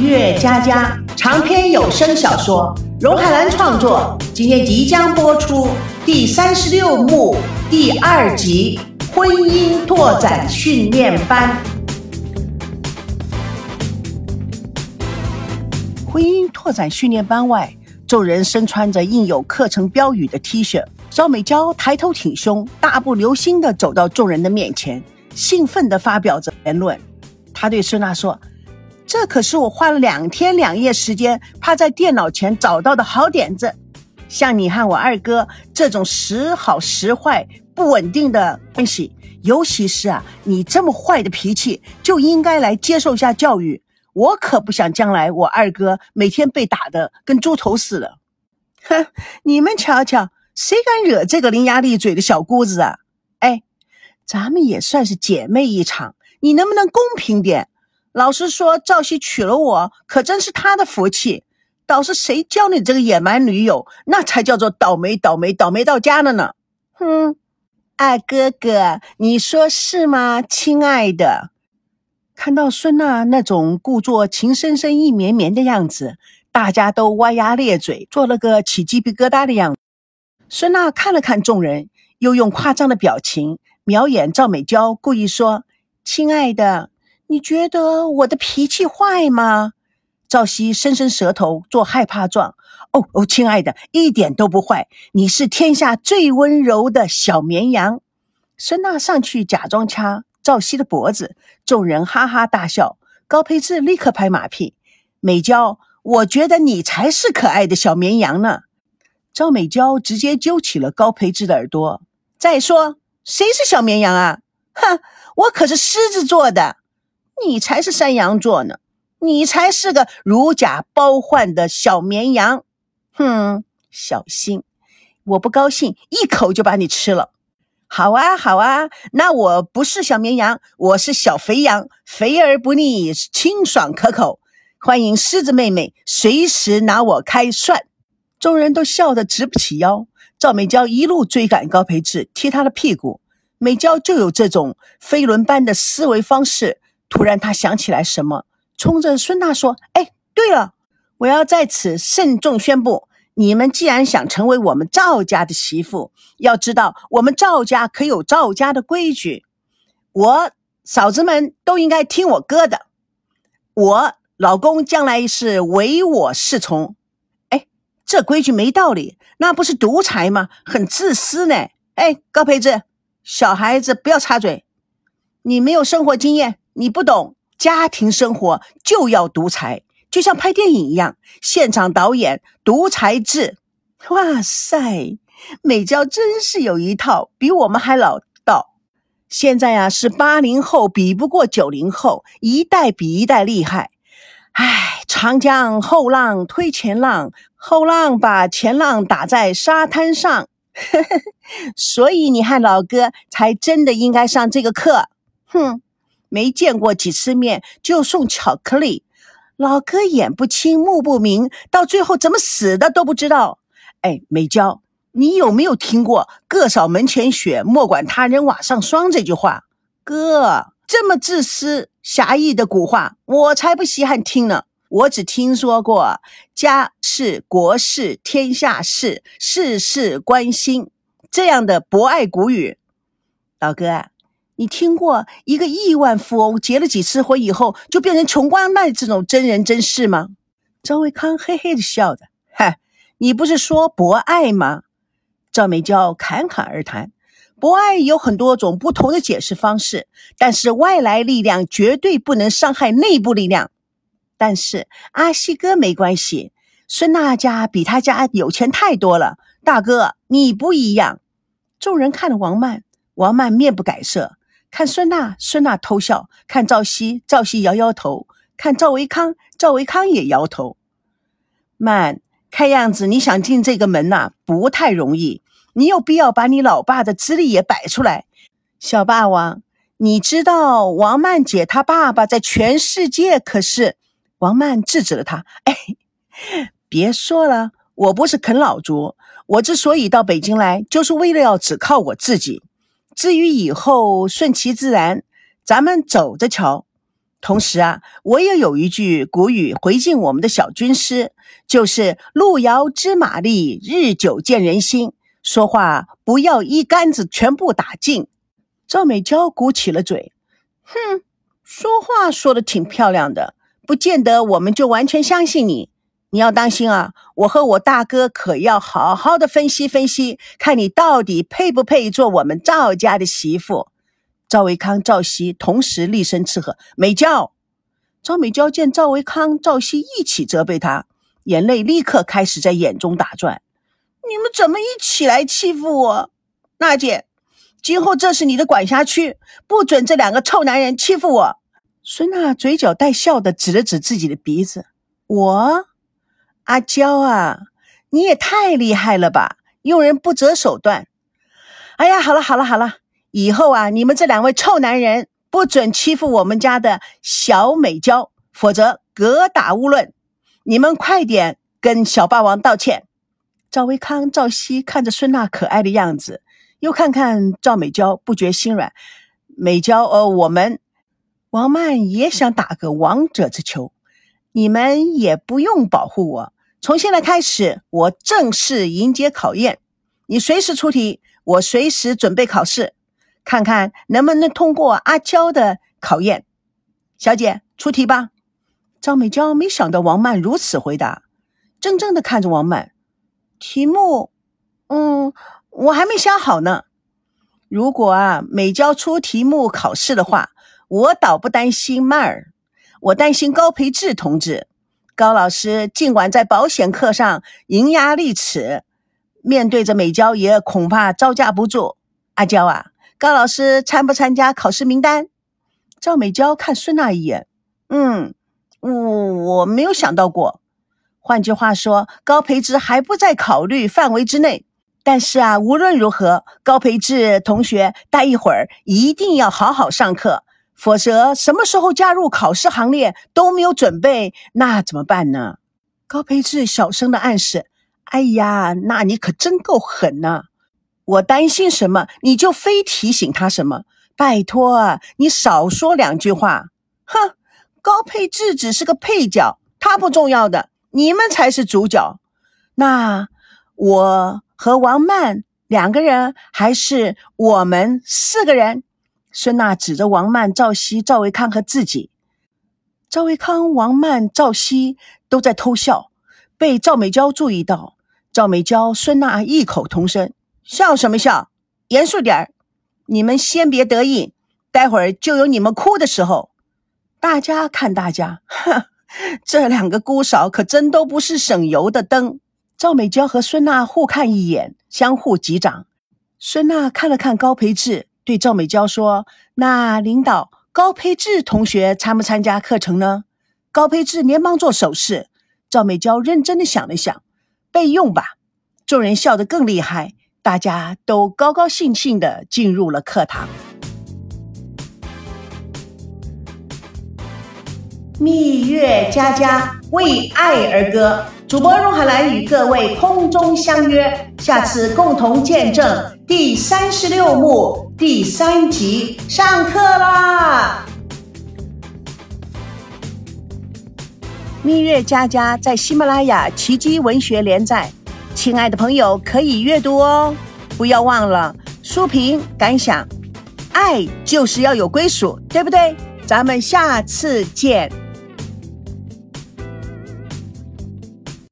岁月佳佳长篇有声小说，荣海兰创作，今天即将播出第三十六幕第二集《婚姻拓展训练班》。婚姻拓展训练班外，众人身穿着印有课程标语的 T 恤。赵美娇抬头挺胸，大步流星地走到众人的面前，兴奋地发表着言论。她对孙娜说。这可是我花了两天两夜时间趴在电脑前找到的好点子。像你和我二哥这种时好时坏、不稳定的关系，尤其是啊，你这么坏的脾气，就应该来接受一下教育。我可不想将来我二哥每天被打得跟猪头似的。哼，你们瞧瞧，谁敢惹这个伶牙俐嘴的小姑子啊？哎，咱们也算是姐妹一场，你能不能公平点？老实说，赵熙娶了我，可真是他的福气。倒是谁教你这个野蛮女友，那才叫做倒霉倒霉倒霉到家了呢。哼，二哥哥，你说是吗，亲爱的？看到孙娜那种故作情深深意绵绵的样子，大家都歪牙咧嘴，做了个起鸡皮疙瘩的样子。孙娜看了看众人，又用夸张的表情瞄眼赵美娇，故意说：“亲爱的。”你觉得我的脾气坏吗？赵熙伸伸舌头做害怕状。哦哦，亲爱的，一点都不坏。你是天下最温柔的小绵羊。孙娜上去假装掐赵熙的脖子，众人哈哈大笑。高培志立刻拍马屁：“美娇，我觉得你才是可爱的小绵羊呢。”赵美娇直接揪起了高培志的耳朵。再说，谁是小绵羊啊？哼，我可是狮子座的。你才是山羊座呢，你才是个如假包换的小绵羊，哼，小心，我不高兴，一口就把你吃了。好啊，好啊，那我不是小绵羊，我是小肥羊，肥而不腻，清爽可口。欢迎狮子妹妹随时拿我开涮。众人都笑得直不起腰。赵美娇一路追赶高培志，踢他的屁股。美娇就有这种飞轮般的思维方式。突然，他想起来什么，冲着孙娜说：“哎，对了，我要在此慎重宣布，你们既然想成为我们赵家的媳妇，要知道我们赵家可有赵家的规矩。我嫂子们都应该听我哥的。我老公将来是唯我是从。哎，这规矩没道理，那不是独裁吗？很自私呢。哎，高培志，小孩子不要插嘴，你没有生活经验。”你不懂家庭生活就要独裁，就像拍电影一样，现场导演独裁制。哇塞，美娇真是有一套，比我们还老道。现在呀，是八零后比不过九零后，一代比一代厉害。唉，长江后浪推前浪，后浪把前浪打在沙滩上。所以你和老哥才真的应该上这个课。哼。没见过几次面就送巧克力，老哥眼不清目不明，到最后怎么死的都不知道。哎，美娇，你有没有听过“各扫门前雪，莫管他人瓦上霜”这句话？哥这么自私狭义的古话，我才不稀罕听呢。我只听说过“家事国事天下事，事事关心”这样的博爱古语。老哥。你听过一个亿万富翁结了几次婚以后就变成穷光蛋这种真人真事吗？赵维康嘿嘿的笑着，嗨，你不是说博爱吗？赵美娇侃侃而谈，博爱有很多种不同的解释方式，但是外来力量绝对不能伤害内部力量。但是阿西哥没关系，孙娜家比他家有钱太多了，大哥你不一样。众人看了王曼，王曼面不改色。看孙娜，孙娜偷笑；看赵熙，赵熙摇摇头；看赵维康，赵维康也摇头。曼，看样子你想进这个门呐，不太容易。你有必要把你老爸的资历也摆出来。小霸王，你知道王曼姐她爸爸在全世界可是……王曼制止了他。哎，别说了，我不是啃老族。我之所以到北京来，就是为了要只靠我自己。至于以后顺其自然，咱们走着瞧。同时啊，我也有一句古语回敬我们的小军师，就是“路遥知马力，日久见人心”。说话不要一竿子全部打尽。赵美娇鼓起了嘴，哼，说话说的挺漂亮的，不见得我们就完全相信你。你要当心啊！我和我大哥可要好好的分析分析，看你到底配不配做我们赵家的媳妇。赵维康、赵熙同时厉声斥喝：“美娇！”赵美娇见赵维康、赵熙一起责备她，眼泪立刻开始在眼中打转。你们怎么一起来欺负我？娜姐，今后这是你的管辖区，不准这两个臭男人欺负我。孙娜嘴角带笑的指了指自己的鼻子：“我，阿娇啊，你也太厉害了吧，用人不择手段。哎呀，好了好了好了。”以后啊，你们这两位臭男人不准欺负我们家的小美娇，否则格打勿论。你们快点跟小霸王道歉。赵维康、赵熙看着孙娜可爱的样子，又看看赵美娇，不觉心软。美娇，呃，我们王曼也想打个王者之球，你们也不用保护我。从现在开始，我正式迎接考验，你随时出题，我随时准备考试。看看能不能通过阿娇的考验，小姐出题吧。赵美娇没想到王曼如此回答，怔怔的看着王曼。题目，嗯，我还没想好呢。如果啊美娇出题目考试的话，我倒不担心曼儿，我担心高培志同志。高老师尽管在保险课上伶牙俐齿，面对着美娇也恐怕招架不住。阿娇啊。高老师参不参加考试名单？赵美娇看孙娜一眼，嗯，我我没有想到过。换句话说，高培志还不在考虑范围之内。但是啊，无论如何，高培志同学待一会儿一定要好好上课，否则什么时候加入考试行列都没有准备，那怎么办呢？高培志小声的暗示：“哎呀，那你可真够狠呐！”我担心什么，你就非提醒他什么。拜托啊，你少说两句话。哼，高配置只是个配角，他不重要的，你们才是主角。那我和王曼两个人，还是我们四个人？孙娜指着王曼、赵熙、赵维康和自己。赵维康、王曼、赵熙都在偷笑，被赵美娇注意到。赵美娇、孙娜异口同声。笑什么笑？严肃点儿！你们先别得意，待会儿就有你们哭的时候。大家看大家，哼，这两个姑嫂可真都不是省油的灯。赵美娇和孙娜互看一眼，相互击掌。孙娜看了看高培志，对赵美娇说：“那领导，高培志同学参不参加课程呢？”高培志连忙做手势。赵美娇认真的想了想：“备用吧。”众人笑得更厉害。大家都高高兴兴的进入了课堂。蜜月佳佳为爱而歌，主播荣海兰与各位空中相约，下次共同见证第三十六幕第三集上课啦！蜜月佳佳在喜马拉雅奇迹文学连载。亲爱的朋友，可以阅读哦，不要忘了书评感想。爱就是要有归属，对不对？咱们下次见。